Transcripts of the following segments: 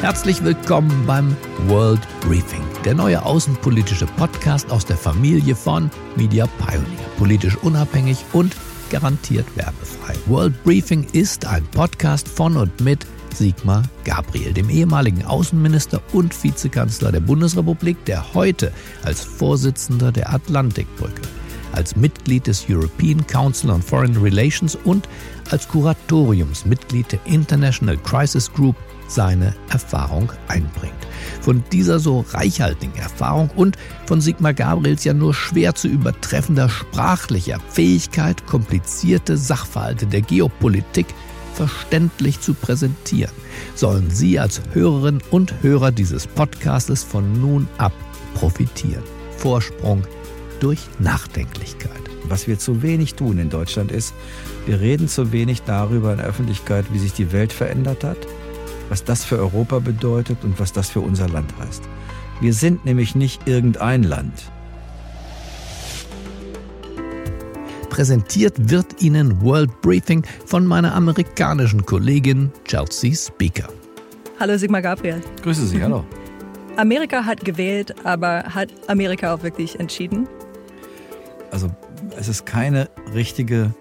Herzlich willkommen beim World Briefing, der neue außenpolitische Podcast aus der Familie von Media Pioneer. Politisch unabhängig und garantiert werbefrei. World Briefing ist ein Podcast von und mit Sigmar Gabriel, dem ehemaligen Außenminister und Vizekanzler der Bundesrepublik, der heute als Vorsitzender der Atlantikbrücke, als Mitglied des European Council on Foreign Relations und als Kuratoriumsmitglied der International Crisis Group seine Erfahrung einbringt. Von dieser so reichhaltigen Erfahrung und von Sigmar Gabriels ja nur schwer zu übertreffender sprachlicher Fähigkeit, komplizierte Sachverhalte der Geopolitik verständlich zu präsentieren, sollen Sie als Hörerinnen und Hörer dieses Podcastes von nun ab profitieren. Vorsprung durch Nachdenklichkeit. Was wir zu wenig tun in Deutschland ist, wir reden zu wenig darüber in der Öffentlichkeit, wie sich die Welt verändert hat was das für Europa bedeutet und was das für unser Land heißt. Wir sind nämlich nicht irgendein Land. Präsentiert wird Ihnen World Briefing von meiner amerikanischen Kollegin Chelsea Speaker. Hallo Sigmar Gabriel. Grüße Sie, hallo. Amerika hat gewählt, aber hat Amerika auch wirklich entschieden? Also es ist keine richtige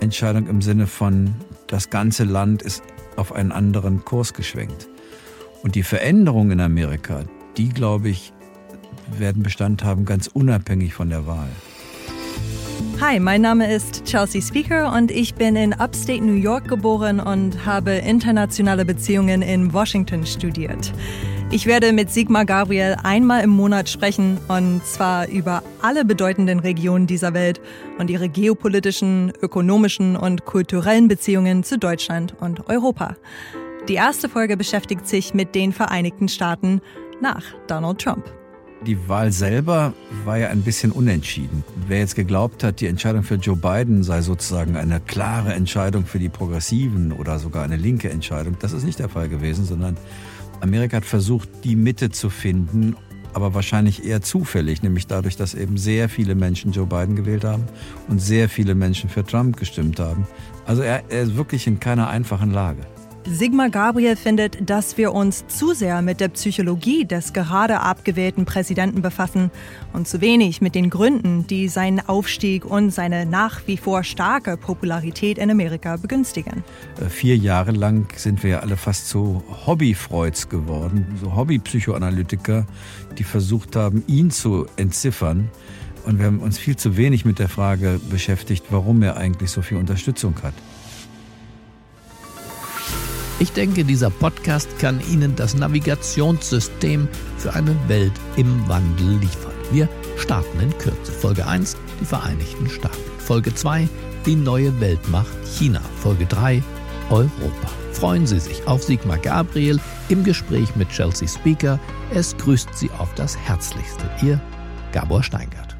Entscheidung im Sinne von, das ganze Land ist auf einen anderen Kurs geschwenkt. Und die Veränderungen in Amerika, die, glaube ich, werden Bestand haben, ganz unabhängig von der Wahl. Hi, mein Name ist Chelsea Speaker und ich bin in Upstate New York geboren und habe internationale Beziehungen in Washington studiert. Ich werde mit Sigmar Gabriel einmal im Monat sprechen und zwar über alle bedeutenden Regionen dieser Welt und ihre geopolitischen, ökonomischen und kulturellen Beziehungen zu Deutschland und Europa. Die erste Folge beschäftigt sich mit den Vereinigten Staaten nach Donald Trump. Die Wahl selber war ja ein bisschen unentschieden. Wer jetzt geglaubt hat, die Entscheidung für Joe Biden sei sozusagen eine klare Entscheidung für die Progressiven oder sogar eine linke Entscheidung, das ist nicht der Fall gewesen, sondern Amerika hat versucht, die Mitte zu finden, aber wahrscheinlich eher zufällig, nämlich dadurch, dass eben sehr viele Menschen Joe Biden gewählt haben und sehr viele Menschen für Trump gestimmt haben. Also er, er ist wirklich in keiner einfachen Lage. Sigmar Gabriel findet, dass wir uns zu sehr mit der Psychologie des gerade abgewählten Präsidenten befassen und zu wenig mit den Gründen, die seinen Aufstieg und seine nach wie vor starke Popularität in Amerika begünstigen. Äh, vier Jahre lang sind wir ja alle fast so Hobbyfreuds geworden, so Hobbypsychoanalytiker, die versucht haben, ihn zu entziffern. Und wir haben uns viel zu wenig mit der Frage beschäftigt, warum er eigentlich so viel Unterstützung hat. Ich denke, dieser Podcast kann Ihnen das Navigationssystem für eine Welt im Wandel liefern. Wir starten in Kürze. Folge 1, die Vereinigten Staaten. Folge 2, die neue Weltmacht China. Folge 3, Europa. Freuen Sie sich auf Sigmar Gabriel im Gespräch mit Chelsea Speaker. Es grüßt Sie auf das Herzlichste. Ihr Gabor Steingart.